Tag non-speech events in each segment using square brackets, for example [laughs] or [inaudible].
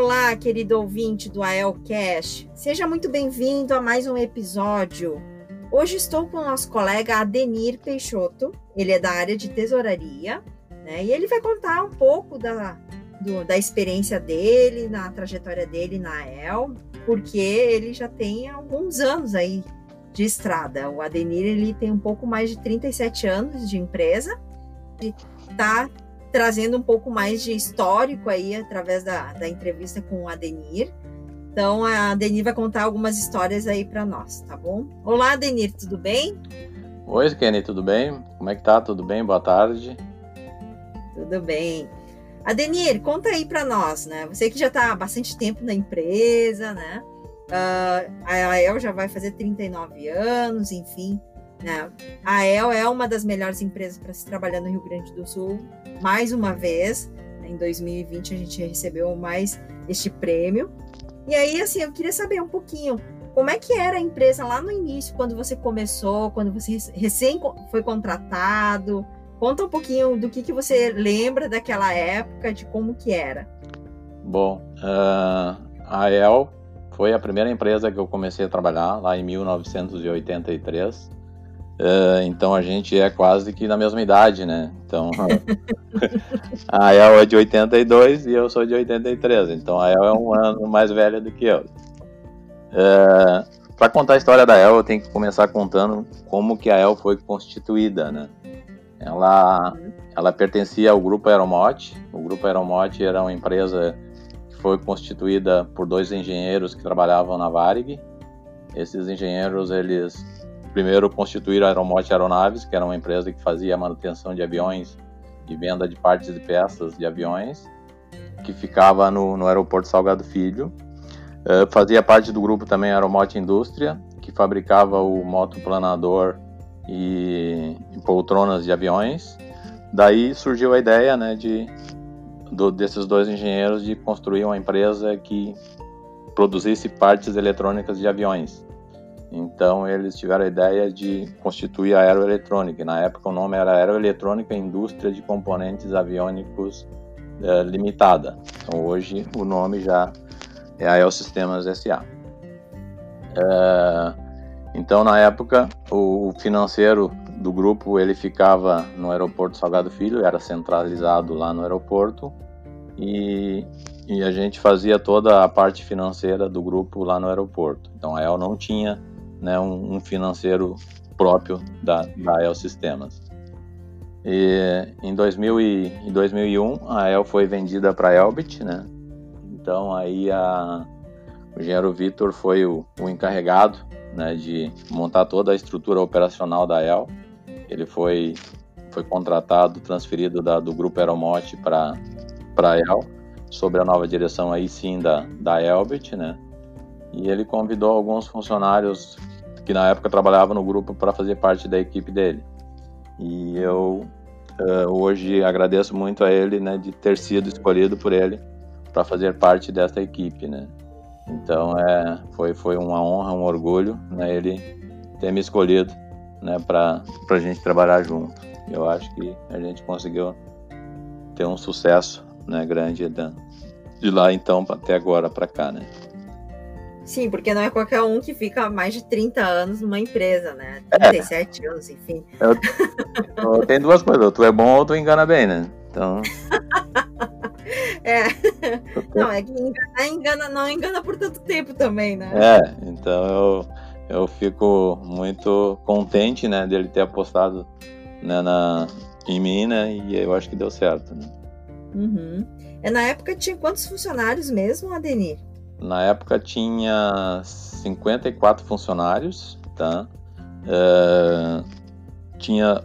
Olá, querido ouvinte do AELcast. Seja muito bem-vindo a mais um episódio Hoje estou com o nosso colega Adenir Peixoto, ele é da área de tesouraria, né? E ele vai contar um pouco da, do, da experiência dele, na trajetória dele na EL, porque ele já tem alguns anos aí de estrada. O Adenir ele tem um pouco mais de 37 anos de empresa e está trazendo um pouco mais de histórico aí através da, da entrevista com o Adenir. Então a Denir vai contar algumas histórias aí para nós, tá bom? Olá, Denir, tudo bem? Oi, Kenny, tudo bem? Como é que tá? Tudo bem? Boa tarde. Tudo bem. Adenir, conta aí para nós, né? Você que já está há bastante tempo na empresa, né? Uh, a El já vai fazer 39 anos, enfim. Né? A El é uma das melhores empresas para se trabalhar no Rio Grande do Sul. Mais uma vez, em 2020 a gente recebeu mais este prêmio. E aí, assim, eu queria saber um pouquinho como é que era a empresa lá no início, quando você começou, quando você recém foi contratado. Conta um pouquinho do que, que você lembra daquela época, de como que era. Bom, uh, a El foi a primeira empresa que eu comecei a trabalhar lá em 1983. Uh, então a gente é quase que na mesma idade, né? Então [laughs] a El é de 82 e eu sou de 83, então a El é um ano mais velha do que eu. Uh, Para contar a história da El, eu tenho que começar contando como que a El foi constituída, né? Ela, ela pertencia ao grupo Aeromote. O grupo Aeromote era uma empresa que foi constituída por dois engenheiros que trabalhavam na Varig. Esses engenheiros eles primeiro constituíram a Aeromote Aeronaves, que era uma empresa que fazia manutenção de aviões e venda de partes e peças de aviões, que ficava no, no aeroporto Salgado Filho. Uh, fazia parte do grupo também Aeromote Indústria, que fabricava o motoplanador e, e poltronas de aviões. Daí surgiu a ideia né, de, do, desses dois engenheiros de construir uma empresa que produzisse partes eletrônicas de aviões. Então eles tiveram a ideia de constituir a Aeroeletrônica. Na época o nome era Aeroeletrônica Indústria de Componentes Aviônicos é, Limitada. Então hoje o nome já é a Aerosystemas SA. É, então na época o financeiro do grupo ele ficava no aeroporto Salgado Filho, era centralizado lá no aeroporto e, e a gente fazia toda a parte financeira do grupo lá no aeroporto. Então a El não tinha né, um, um financeiro próprio da, da El Sistemas. E em, 2000 e, em 2001 a El foi vendida para a Elbit, né? Então aí a, o engenheiro Vitor foi o, o, encarregado né, de montar toda a estrutura operacional da El. Ele foi, foi contratado, transferido da, do grupo Aeromote para a El, sobre a nova direção aí sim da, da Elbit, né? E ele convidou alguns funcionários que na época trabalhavam no grupo para fazer parte da equipe dele. E eu uh, hoje agradeço muito a ele, né, de ter sido escolhido por ele para fazer parte dessa equipe, né. Então é, foi foi uma honra, um orgulho, né, ele ter me escolhido, né, para para a gente trabalhar junto. Eu acho que a gente conseguiu ter um sucesso, né, grande de lá então até agora para cá, né. Sim, porque não é qualquer um que fica mais de 30 anos numa empresa, né? 37 é. anos, enfim. Eu, eu, tem duas coisas, ou tu é bom ou tu engana bem, né? Então. [laughs] É. Não, é que engana, engana, não engana por tanto tempo também, né? É, então eu, eu fico muito contente, né, dele ter apostado né, na, em mim, né, e eu acho que deu certo, né. Uhum. É, na época tinha quantos funcionários mesmo, Adenir? Na época tinha 54 funcionários, tá? Uh, tinha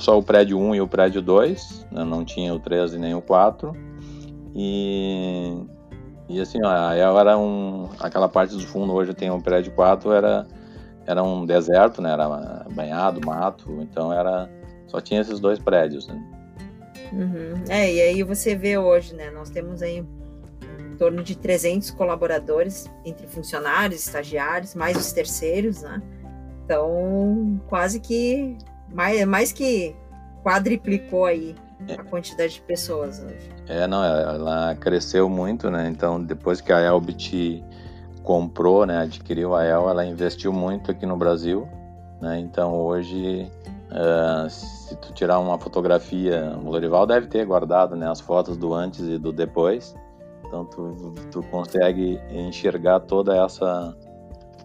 só o prédio 1 e o prédio 2, né? não tinha o 3 e nem o 4. E, e assim, ó, era um, aquela parte do fundo, hoje tem o prédio 4, era, era um deserto, né? Era banhado, mato, então era só tinha esses dois prédios, né? Uhum. É, e aí você vê hoje, né? Nós temos aí torno de 300 colaboradores, entre funcionários, estagiários, mais os terceiros, né? Então, quase que mais, mais que quadriplicou aí a quantidade de pessoas hoje. É, não, ela cresceu muito, né? Então, depois que a Elbit comprou, né, adquiriu a El, ela investiu muito aqui no Brasil, né? Então, hoje Uh, se tu tirar uma fotografia, o Lorival deve ter guardado né, as fotos do antes e do depois. Então tu, tu consegue enxergar toda essa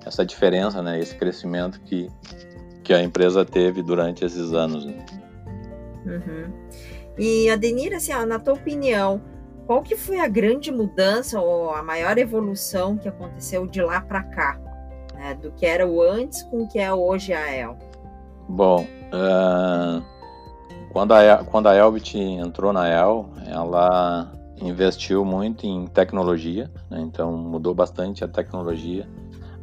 essa diferença, né, esse crescimento que que a empresa teve durante esses anos. Né? Uhum. E Adenir, assim, ó, na tua opinião, qual que foi a grande mudança ou a maior evolução que aconteceu de lá para cá, né, do que era o antes com o que é hoje a El? Bom, uh, quando, a, quando a Elbit entrou na El, ela investiu muito em tecnologia, né? então mudou bastante a tecnologia.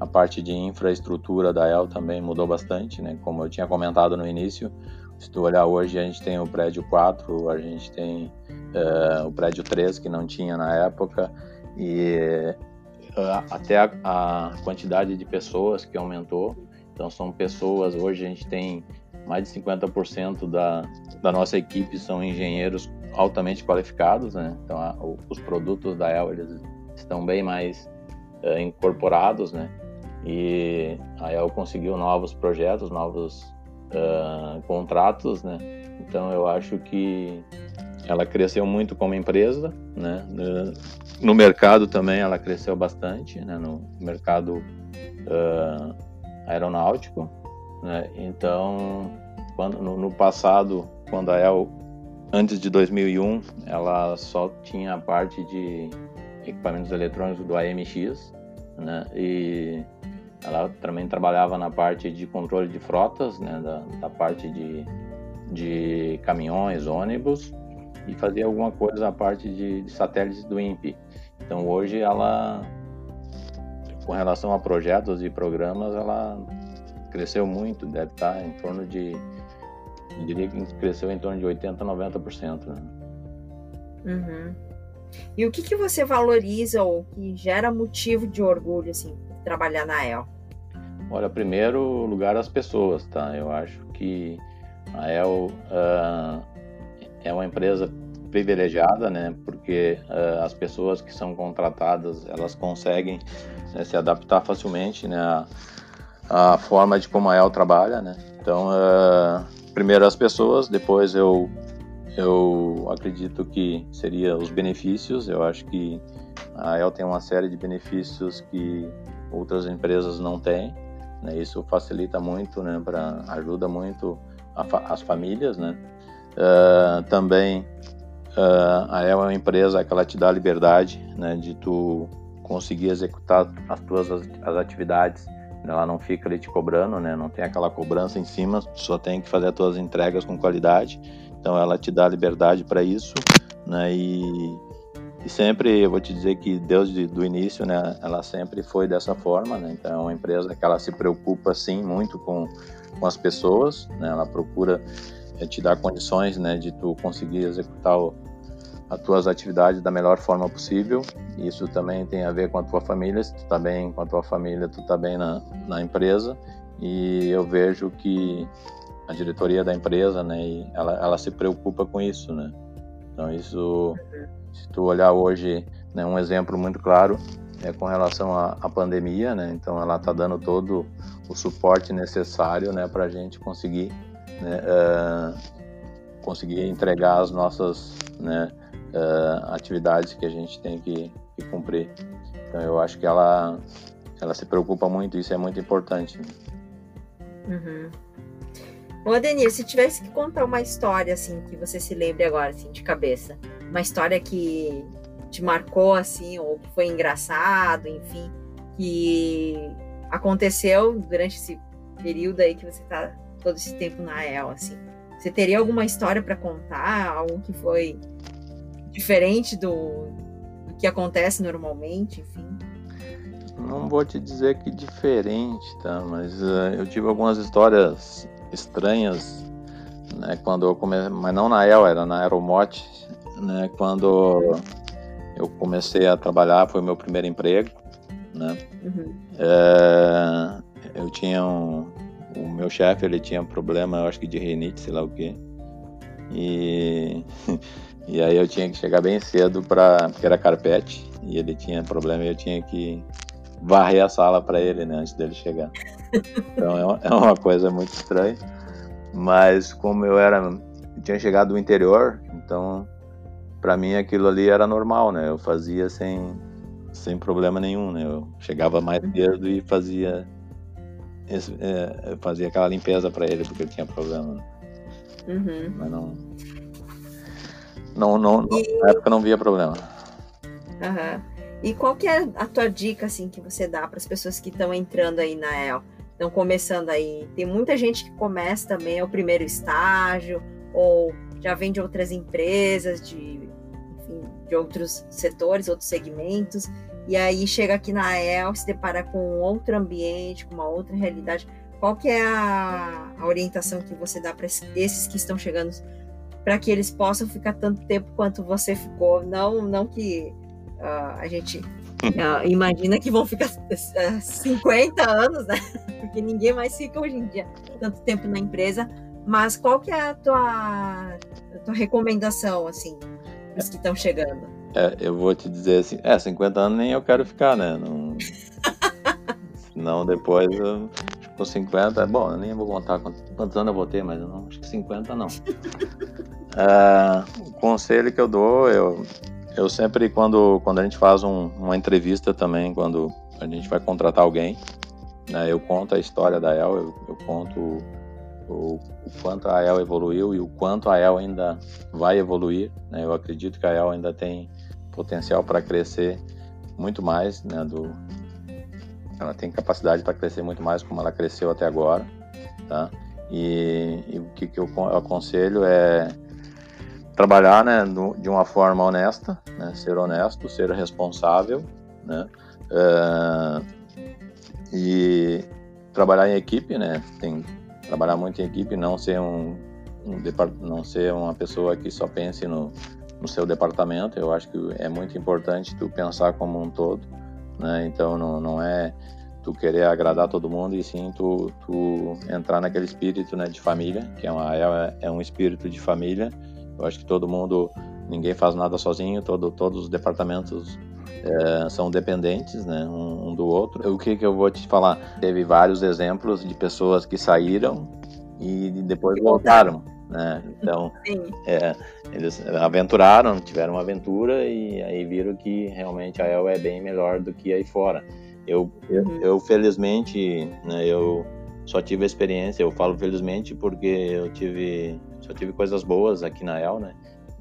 A parte de infraestrutura da El também mudou bastante, né? como eu tinha comentado no início. Se tu olhar hoje, a gente tem o prédio 4, a gente tem uh, o prédio 3, que não tinha na época, e uh, até a, a quantidade de pessoas que aumentou. Então são pessoas, hoje a gente tem mais de 50% da, da nossa equipe são engenheiros altamente qualificados, né? Então a, os produtos da El eles estão bem mais uh, incorporados, né? E a El conseguiu novos projetos, novos uh, contratos, né? Então eu acho que ela cresceu muito como empresa, né? No mercado também ela cresceu bastante, né? No mercado uh, aeronáutico. Né? Então, quando, no, no, passado, quando a El, antes de 2001, ela só tinha a parte de equipamentos eletrônicos do AMX, né? E ela também trabalhava na parte de controle de frotas, né? Da, da parte de, de caminhões, ônibus e fazia alguma coisa na parte de, de satélites do INPE. Então hoje ela com relação a projetos e programas, ela cresceu muito, deve estar em torno de, eu diria que cresceu em torno de 80%, 90%. Né? Uhum. E o que, que você valoriza ou que gera motivo de orgulho, assim, trabalhar na El? Olha, primeiro lugar as pessoas, tá? Eu acho que a El uh, é uma empresa privilegiada, né? Porque uh, as pessoas que são contratadas, elas conseguem né, se adaptar facilmente, né? A, a, forma de como a El trabalha, né? Então, uh, primeiro as pessoas, depois eu eu acredito que seria os benefícios. Eu acho que a El tem uma série de benefícios que outras empresas não têm. Né? Isso facilita muito, né? Para ajuda muito fa as famílias, né? Uh, também uh, a El é uma empresa que ela te dá liberdade, né? De tu conseguir executar as tuas as atividades. Ela não fica ali te cobrando, né? Não tem aquela cobrança em cima, só tem que fazer as tuas entregas com qualidade. Então ela te dá liberdade para isso, né? E, e sempre eu vou te dizer que desde do início, né? Ela sempre foi dessa forma, né? Então é uma empresa que ela se preocupa sim muito com com as pessoas, né? Ela procura é, te dar condições, né? De tu conseguir executar o, as tuas atividades da melhor forma possível. Isso também tem a ver com a tua família, se tu tá bem com a tua família, tu tá bem na, na empresa. E eu vejo que a diretoria da empresa, né, ela, ela se preocupa com isso, né. Então isso, se tu olhar hoje, né, um exemplo muito claro é com relação à, à pandemia, né. Então ela tá dando todo o suporte necessário, né, para a gente conseguir, né, uh, conseguir entregar as nossas, né, uh, atividades que a gente tem que, que, cumprir. Então eu acho que ela, ela se preocupa muito, isso é muito importante. Uhum. Ô, Adenir, se tivesse que contar uma história, assim, que você se lembre agora, assim, de cabeça, uma história que te marcou, assim, ou que foi engraçado, enfim, que aconteceu durante esse período aí que você tá todo esse tempo na EL, assim. Você teria alguma história para contar, algo que foi diferente do, do que acontece normalmente, enfim? Não vou te dizer que diferente, tá? Mas uh, eu tive algumas histórias estranhas, né? Quando eu comecei, mas não na El, era na Aeromote, né? Quando eu comecei a trabalhar, foi meu primeiro emprego, né? Uhum. É, eu tinha um, o meu chefe, ele tinha problema, eu acho que de rinite, sei lá o quê. E [laughs] e aí eu tinha que chegar bem cedo para porque era carpete e ele tinha problema e eu tinha que varrer a sala para ele, né, antes dele chegar. Então é, é uma coisa muito estranha. Mas como eu era, eu tinha chegado do interior, então para mim aquilo ali era normal, né? Eu fazia sem sem problema nenhum, né? Eu chegava mais cedo e fazia é, fazia aquela limpeza para ele porque ele tinha problema. Né? Uhum. Mas não, não, não, e... na época não via problema. Uhum. E qual que é a tua dica assim que você dá para as pessoas que estão entrando aí na EL, estão começando aí? Tem muita gente que começa também é o primeiro estágio ou já vem de outras empresas, de, enfim, de outros setores, outros segmentos, e aí chega aqui na EL, se depara com outro ambiente, com uma outra realidade. Qual que é a, a orientação que você dá para esses que estão chegando, para que eles possam ficar tanto tempo quanto você ficou? Não, não que uh, a gente uh, imagina que vão ficar uh, ah, 50 anos, né? [laughs] Porque ninguém mais fica hoje em dia tanto tempo na empresa. Mas qual que é a tua, a tua recomendação, assim, para os que estão chegando? É, eu vou te dizer assim, é, 50 anos nem eu quero ficar, né? Não... [laughs] Senão depois eu, com 50, bom, eu nem vou contar quantos, quantos anos eu vou ter, mas eu não, acho que 50 não. uh, [laughs] o conselho que eu dou, eu, eu sempre, quando, quando a gente faz um, uma entrevista também, quando a gente vai contratar alguém, né, eu conto a história da El, eu, eu conto o, o, quanto a El evoluiu e o quanto a El ainda vai evoluir. Né, eu acredito que a El ainda tem potencial para crescer muito mais, né, do, ela tem capacidade para crescer muito mais como ela cresceu até agora, tá? E, e o que, que eu aconselho é trabalhar né, de uma forma honesta, né, ser honesto, ser responsável, né, uh, e trabalhar em equipe, né, tem trabalhar muito em equipe, não ser um, um não ser uma pessoa que só pense no, no seu departamento. Eu acho que é muito importante tu pensar como um todo, né? Então não, não é tu querer agradar todo mundo e sim tu, tu entrar naquele espírito né, de família, que é, uma, é, é um espírito de família eu acho que todo mundo, ninguém faz nada sozinho, todo, todos os departamentos é, são dependentes né, um, um, do outro. O que, que eu vou te falar? Teve vários exemplos de pessoas que saíram e depois voltaram. Né? Então, [laughs] é, eles aventuraram, tiveram uma aventura e aí viram que realmente a El é bem melhor do que aí fora. Eu, eu, uhum. eu felizmente, né, eu só tive a experiência, eu falo felizmente porque eu tive só tive coisas boas aqui na El, né?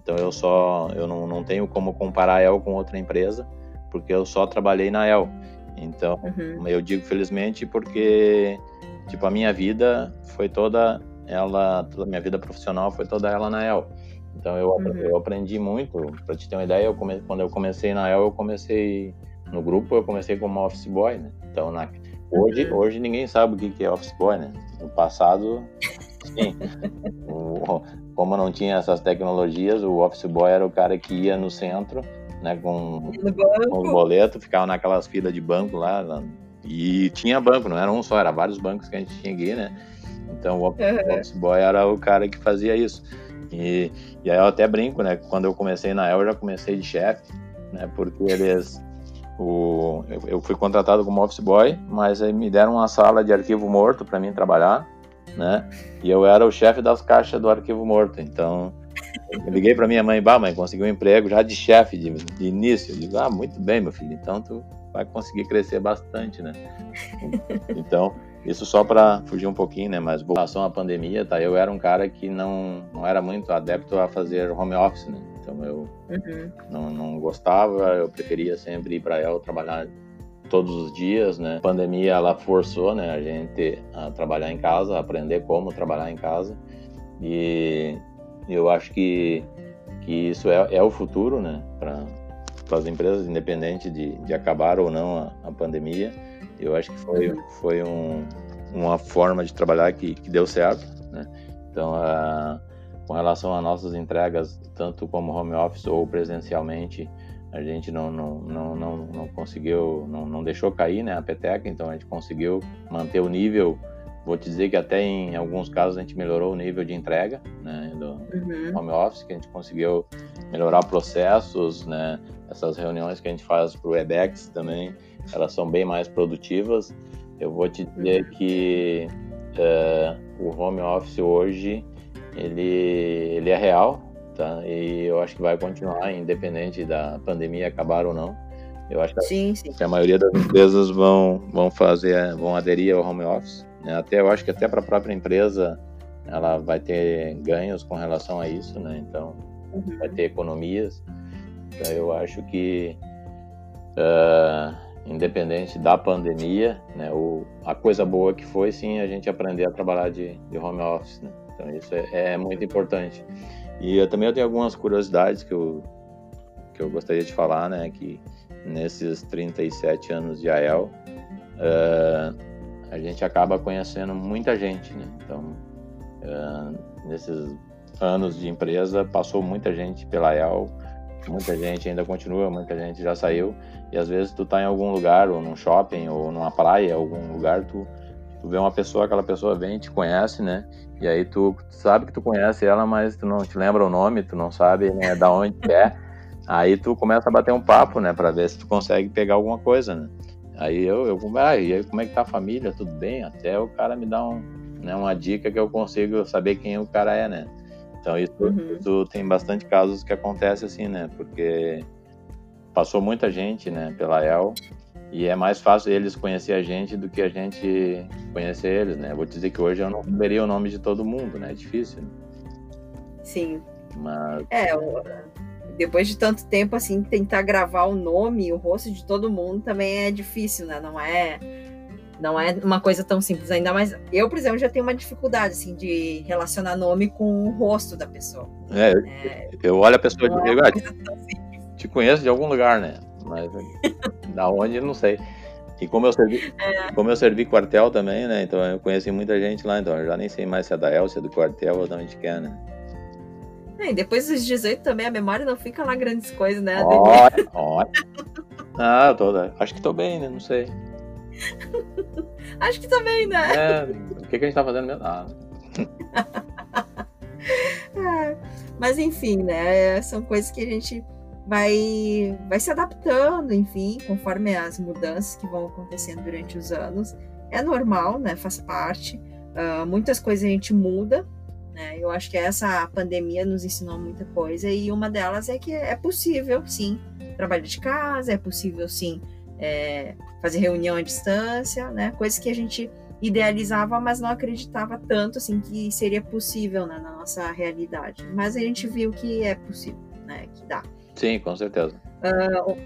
Então eu só eu não, não tenho como comparar a El com outra empresa, porque eu só trabalhei na El. Então, uhum. eu digo felizmente porque tipo a minha vida foi toda ela, toda a minha vida profissional foi toda ela na El. Então eu, uhum. eu aprendi muito, para te ter uma ideia, eu come, quando eu comecei na El, eu comecei no grupo, eu comecei como office boy, né? Então na, hoje, uhum. hoje ninguém sabe o que é office boy, né? No passado Sim. [laughs] o, como não tinha essas tecnologias, o office boy era o cara que ia no centro, né, com, com os boletos, ficava naquelas filas de banco lá, lá, e tinha banco, não era um só, era vários bancos que a gente tinha que ir, né? Então o office boy era o cara que fazia isso. E, e aí eu até brinco, né? Quando eu comecei na El, eu já comecei de chefe, né? Porque eles o, eu, fui contratado como office boy, mas aí me deram uma sala de arquivo morto para mim trabalhar né? E eu era o chefe das caixas do arquivo morto, então Eu liguei para minha mãe, bah, mãe, consegui um emprego já de chefe de, de início. Eu digo, ah, muito bem, meu filho, então tu vai conseguir crescer bastante, né? Então, isso só para fugir um pouquinho, né? Mas em relação à pandemia, tá? Eu era um cara que não, não era muito adepto a fazer home office, né? Então eu uhum. não, não gostava, eu preferia sempre ir para ela trabalhar todos os dias, né? A pandemia ela forçou, né, a gente a trabalhar em casa, aprender como trabalhar em casa. E eu acho que que isso é, é o futuro, né, para as empresas, independente de, de acabar ou não a, a pandemia. Eu acho que foi uhum. foi um, uma forma de trabalhar que, que deu certo, né? Então, a, com relação às nossas entregas, tanto como home office ou presencialmente, a gente não, não, não, não, não conseguiu, não, não deixou cair né, a peteca, então a gente conseguiu manter o nível. Vou te dizer que até em alguns casos a gente melhorou o nível de entrega né, do uhum. home office, que a gente conseguiu melhorar processos, né, essas reuniões que a gente faz para o Webex também, elas são bem mais produtivas. Eu vou te dizer uhum. que uh, o home office hoje ele, ele é real, tá? E eu acho que vai continuar, independente da pandemia acabar ou não. Eu acho que, sim, sim. que a maioria das empresas vão, vão fazer, vão aderir ao home office. Né? Até eu acho que até para a própria empresa ela vai ter ganhos com relação a isso, né? Então uhum. vai ter economias. Então, eu acho que uh, independente da pandemia, né? O, a coisa boa que foi sim a gente aprender a trabalhar de, de home office. Né? Então isso é, é muito importante. E eu também eu tenho algumas curiosidades que eu, que eu gostaria de falar, né? Que nesses 37 anos de AEL, uh, a gente acaba conhecendo muita gente, né? Então, uh, nesses anos de empresa, passou muita gente pela AEL, muita gente ainda continua, muita gente já saiu, e às vezes tu tá em algum lugar, ou num shopping, ou numa praia, algum lugar, tu tu vê uma pessoa, aquela pessoa vem, te conhece, né? E aí tu, tu sabe que tu conhece ela, mas tu não te lembra o nome, tu não sabe né, da onde é. Aí tu começa a bater um papo, né, para ver se tu consegue pegar alguma coisa, né? Aí eu, eu ah, e aí como é que tá a família? Tudo bem? Até o cara me dá um, né, uma dica que eu consigo saber quem o cara é, né? Então isso, uhum. isso tem bastante casos que acontece assim, né? Porque passou muita gente, né, pela El e é mais fácil eles conhecer a gente do que a gente conhecer eles, né? vou dizer que hoje eu não saberia o nome de todo mundo, né? É difícil. Né? Sim. Mas... É, depois de tanto tempo, assim, tentar gravar o nome, o rosto de todo mundo também é difícil, né? Não é, não é uma coisa tão simples. Ainda mais, eu, por exemplo, já tenho uma dificuldade, assim, de relacionar nome com o rosto da pessoa. É, é eu olho a pessoa e digo, ah, te conheço de algum lugar, né? mas da onde não sei. E como eu servi, é. como eu servi quartel também, né? Então eu conheci muita gente lá, então eu já nem sei mais se é da El, se é do quartel ou de onde quer, né? É, e depois dos 18 também a memória não fica lá grandes coisas, né? Olha, olha. Ah, tô, acho que tô bem, né? Não sei. [laughs] acho que tô bem, né? É, o que, que a gente tá fazendo mesmo? Ah. é, [laughs] mas enfim, né? São coisas que a gente vai, vai se adaptando, enfim, conforme as mudanças que vão acontecendo durante os anos. É normal, né? Faz parte. Uh, muitas coisas a gente muda, né? Eu acho que essa pandemia nos ensinou muita coisa e uma delas é que é possível, sim, trabalhar de casa, é possível, sim, é, fazer reunião à distância, né? Coisas que a gente idealizava, mas não acreditava tanto, assim, que seria possível né, na nossa realidade. Mas a gente viu que é possível, né? Que dá. Sim, com certeza. Uh,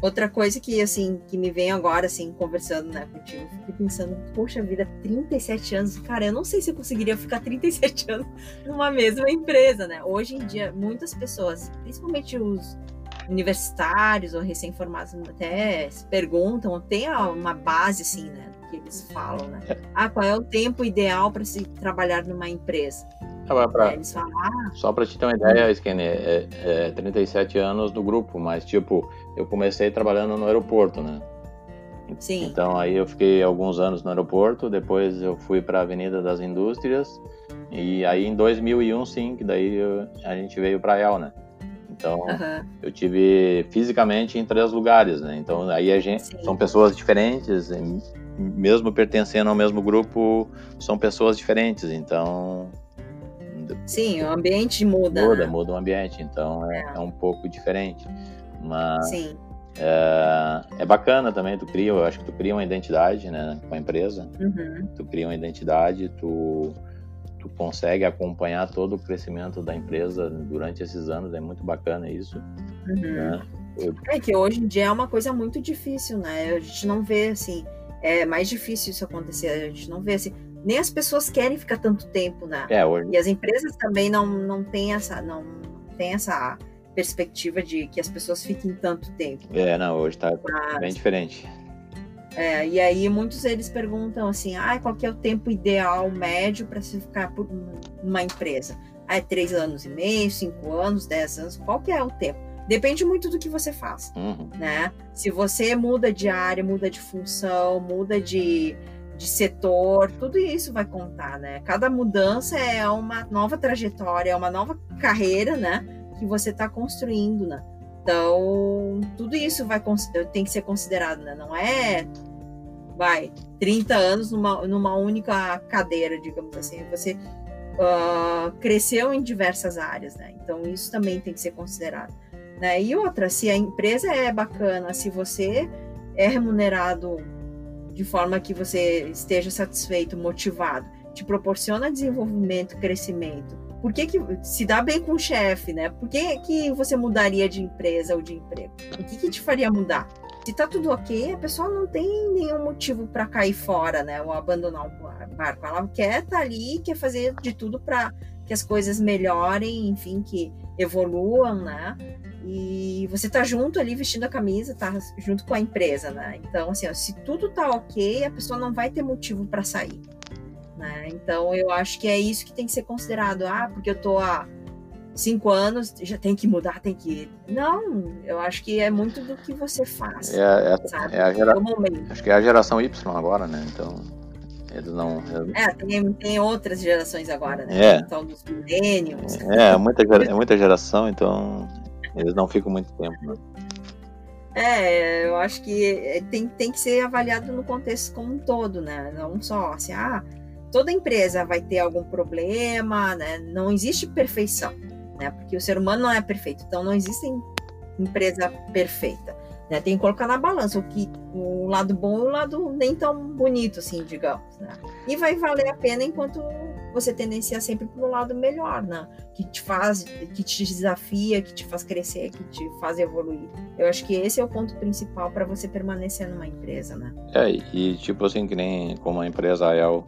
outra coisa que, assim, que me vem agora, assim, conversando, né, contigo, fiquei pensando, poxa vida, 37 anos, cara, eu não sei se eu conseguiria ficar 37 anos numa mesma empresa, né? Hoje em dia, muitas pessoas, principalmente os universitários ou recém-formados até se perguntam, tem uma base, assim, né, que eles falam, né? É. Ah, qual é o tempo ideal para se trabalhar numa empresa? pra, só para te ter uma ideia, Skinny, é, é 37 anos do grupo, mas tipo, eu comecei trabalhando no aeroporto, né? Sim. Então aí eu fiquei alguns anos no aeroporto, depois eu fui para a Avenida das Indústrias e aí em 2001 sim, que daí eu, a gente veio para El, né? Então uhum. eu tive fisicamente em três lugares, né? Então aí a gente sim. são pessoas diferentes, mesmo pertencendo ao mesmo grupo, são pessoas diferentes. Então Sim, o ambiente muda. Muda, né? muda o ambiente, então é, É. é um pouco diferente. Mas Sim, é, é bacana também, tu cria, eu acho que tu cria uma identidade, né, com a empresa, uhum. tu cria uma identidade, tu, tu consegue acompanhar todo o crescimento da empresa durante esses anos, é muito bacana isso, Uhum. né? É que hoje em dia é uma coisa muito difícil, né? A gente não vê assim, é mais difícil isso acontecer. A gente não vê assim, nem as pessoas querem ficar tanto tempo, né? É, hoje, E as empresas também não, não têm essa não tem essa perspectiva de que as pessoas fiquem tanto tempo. é, não, hoje tá Mas, bem diferente. É, e aí muitos eles perguntam assim, ah, qual que é o tempo ideal médio para se ficar por uma empresa? Ah, é três anos e meio, cinco anos, dez anos, qual que é o tempo? Depende muito do que você faz. Uhum. né? Se você muda de área, muda de função, muda de, de setor, tudo isso vai contar, né? Cada mudança é uma nova trajetória, é uma nova carreira, né? Que você está construindo, né? Então, tudo isso vai tem que ser considerado, né? Não é, vai, 30 anos numa, numa única cadeira, digamos assim. Você ah, cresceu em diversas áreas, né? Então, isso também tem que ser considerado. Né? E outra, se a empresa é bacana, se você é remunerado de forma que você esteja satisfeito, motivado, te proporciona desenvolvimento, crescimento. Por que, que se dá bem com o chefe, né? Por que, que você mudaria de empresa ou de emprego? O que, que te faria mudar? Se tá tudo ok, a pessoa não tem nenhum motivo para cair fora, né? Ou abandonar o barco. Ela quer estar ali, quer fazer de tudo para que as coisas melhorem, enfim, que evoluam, né? E você tá junto ali vestindo a camisa, tá junto com a empresa, né? Então, assim, ó, se tudo tá ok, a pessoa não vai ter motivo para sair, né? Então, eu acho que é isso que tem que ser considerado. Ah, porque eu tô há cinco anos, já tem que mudar, tem que. Não, eu acho que é muito do que você faz, É, é, sabe? é a gera... No momento. Acho que é a geração Y agora, né? Então, eles não. eles- É, tem, tem outras gerações agora, né? É. Então, dos millennials. É, muita, gera- é muita geração, então eles não ficam muito tempo, né? É, eu acho que é, tem, tem que ser avaliado no contexto como um todo, né? Não só assim, ah, toda empresa vai ter algum problema, né? Não existe perfeição, né? Porque o ser humano não é perfeito, então não existe empresa perfeita, né? Tem que colocar na balança o que o lado bom e o lado nem tão bonito, assim, digamos, né? E vai valer a pena enquanto você tendencia sempre para o lado melhor, né? Que te faz, que te desafia, que te faz crescer, que te faz evoluir. Eu acho que esse é o ponto principal para você permanecer numa empresa, né? É, e tipo assim, que nem como a empresa AEL,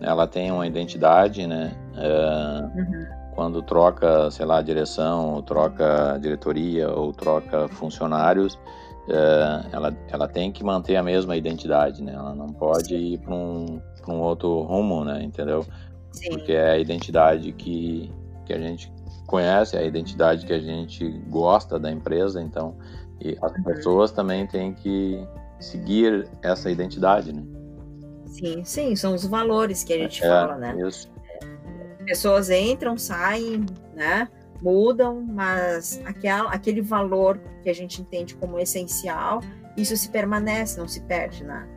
ela tem uma identidade, né? É, quando troca, sei lá, direção, ou troca diretoria, ou troca funcionários, é, ela, ela tem que manter a mesma identidade, né? Ela não pode ir para um, pra um outro rumo, né? Entendeu? Sim. Porque é a identidade que, que a gente conhece, é a identidade que a gente gosta da empresa, então e as Uhum. pessoas também têm que seguir essa identidade, né? Sim, sim, são os valores que a gente É, fala, né? Isso. Pessoas entram, saem, né? Mudam, mas aquela, aquele valor que a gente entende como essencial, isso se permanece, não se perde, né?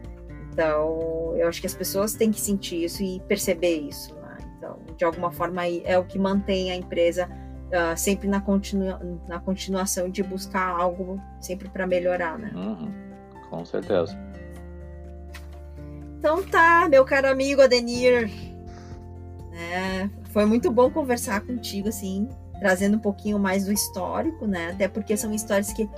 Então, eu acho que as pessoas têm que sentir isso e perceber isso, né? Então, de alguma forma, é o que mantém a empresa ah, sempre na, continua, na continuação de buscar algo sempre para melhorar, né? Uhum, com certeza. Então tá, meu caro amigo Adenir. É, foi muito bom conversar contigo, assim, trazendo um pouquinho mais do histórico, né? Até porque são histórias que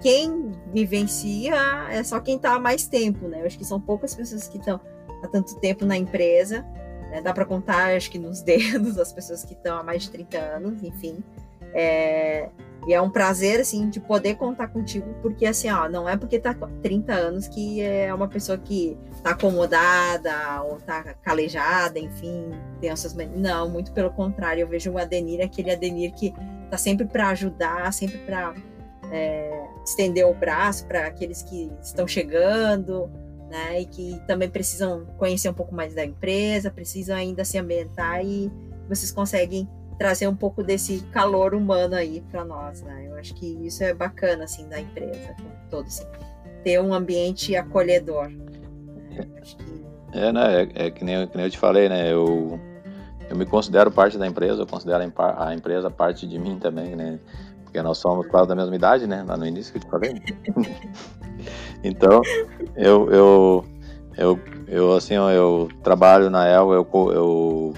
quem vivencia é só quem tá há mais tempo, né? Eu acho que são poucas pessoas que estão há tanto tempo na empresa. Né? Dá para contar, acho que nos [laughs] dedos, as pessoas que estão há mais de 30 anos, enfim. É, e é um prazer, assim, de poder contar contigo, porque, assim, ó, não é porque tá com 30 anos que é uma pessoa que tá acomodada ou tá calejada, enfim, tem essas... Não, muito pelo contrário, eu vejo o Adenir, aquele Adenir que tá sempre para ajudar, sempre para é, estender o braço para aqueles que estão chegando, né, e que também precisam conhecer um pouco mais da empresa, precisam ainda se ambientar e vocês conseguem trazer um pouco desse calor humano aí para nós, né? Eu acho que isso é bacana assim da empresa, todo assim, ter um ambiente acolhedor. Né? Que É, né? É, é que, nem, que nem eu te falei, né? Eu, eu me considero parte da empresa, eu considero a empresa parte de mim também, né? Porque nós somos quase da mesma idade, né? Lá no início que eu te falei. [laughs] então, eu, eu, eu, eu, assim, eu trabalho na El, eu, eu,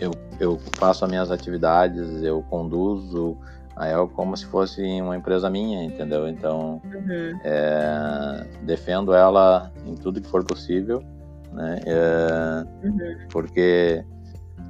eu, eu faço as minhas atividades, eu conduzo a El como se fosse uma empresa minha, entendeu? Então, uhum. é, defendo ela em tudo que for possível, né? É, uhum. Porque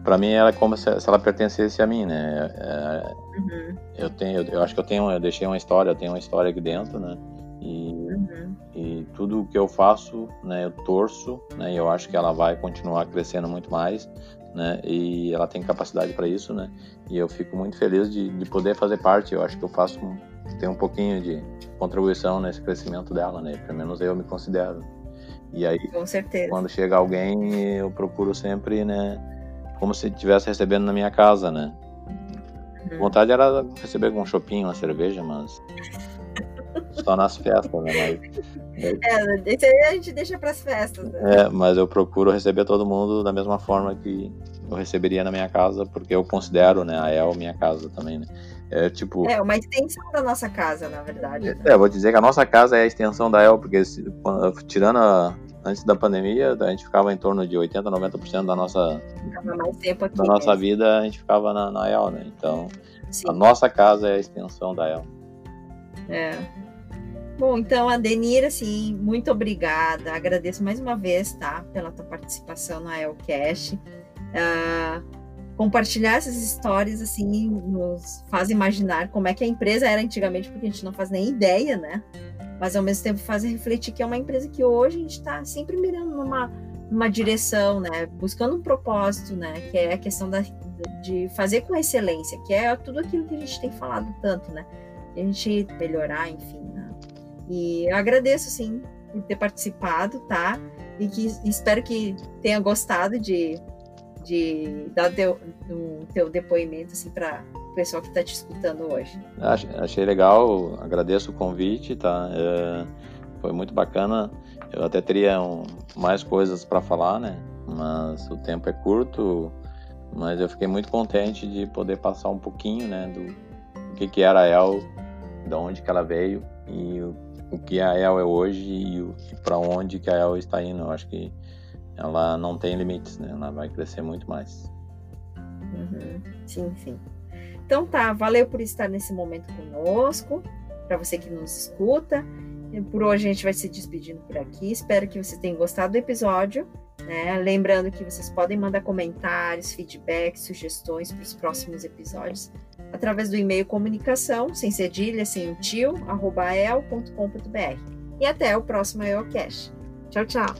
para mim ela é como se, se, ela pertencesse a mim, né? É, uhum. Eu tenho, eu, eu, acho que eu tenho, eu deixei uma história, eu tenho uma história aqui dentro, né? E, uhum. e tudo que eu faço, né? Eu torço, né? E eu acho que ela vai continuar crescendo muito mais, né? E ela tem capacidade para isso, né? E eu fico muito feliz de, de poder fazer parte. Eu acho que eu faço tem um pouquinho de contribuição nesse crescimento dela, né? Pelo menos eu me considero. E aí, quando chega alguém, eu procuro sempre, né? como se estivesse recebendo na minha casa, né? Uhum. Vontade era receber um shopping, uma cerveja, mas só nas festas, né? Mas, é, isso aí a gente deixa para as festas. Né? É, mas eu procuro receber todo mundo da mesma forma que eu receberia na minha casa, porque eu considero, né, a El minha casa também, né? É tipo. É, uma extensão da nossa casa, na verdade. Né? É, vou dizer que a nossa casa é a extensão da El, porque tirando a, antes da pandemia, a gente ficava em torno de 80, 90% da nossa aqui, da nossa vida, a gente ficava na, na El, né? Então, Sim. a nossa casa é a extensão da El. É. Bom, então, Adenir, assim, muito obrigada. Agradeço mais uma vez, tá? Pela tua participação no Elcast. Uh, compartilhar essas histórias, assim, nos faz imaginar como é que a empresa era antigamente, porque a gente não faz nem ideia, né? mas ao mesmo tempo faz refletir que é uma empresa que hoje a gente está sempre mirando numa, numa direção, né? Buscando um propósito, né? Que é a questão da, de fazer com excelência, que é tudo aquilo que a gente tem falado tanto, né? a gente melhorar, enfim. Né? E eu agradeço, sim, por ter participado, tá? E que espero que tenha gostado de, de dar teu, o teu depoimento, assim, para pessoal que está te escutando hoje. Achei legal, agradeço o convite, tá? É, foi muito bacana. Eu até teria um, mais coisas para falar, né? Mas o tempo é curto. Mas eu fiquei muito contente de poder passar um pouquinho, né, do, do que que era a El, de onde que ela veio e o, o que a El é hoje e, para onde que a El está indo. Eu acho que ela não tem limites, né? Ela vai crescer muito mais. Uhum. Sim, sim. Então tá, valeu por estar nesse momento conosco, para você que nos escuta. Por hoje a gente vai se despedindo por aqui. Espero que você tenha gostado do episódio. Né? Lembrando que vocês podem mandar comentários, feedbacks, sugestões para os próximos episódios através do e-mail comunicação, sem cedilha, sem tio, arroba el.com.br. E até o próximo EOCast. Tchau, tchau.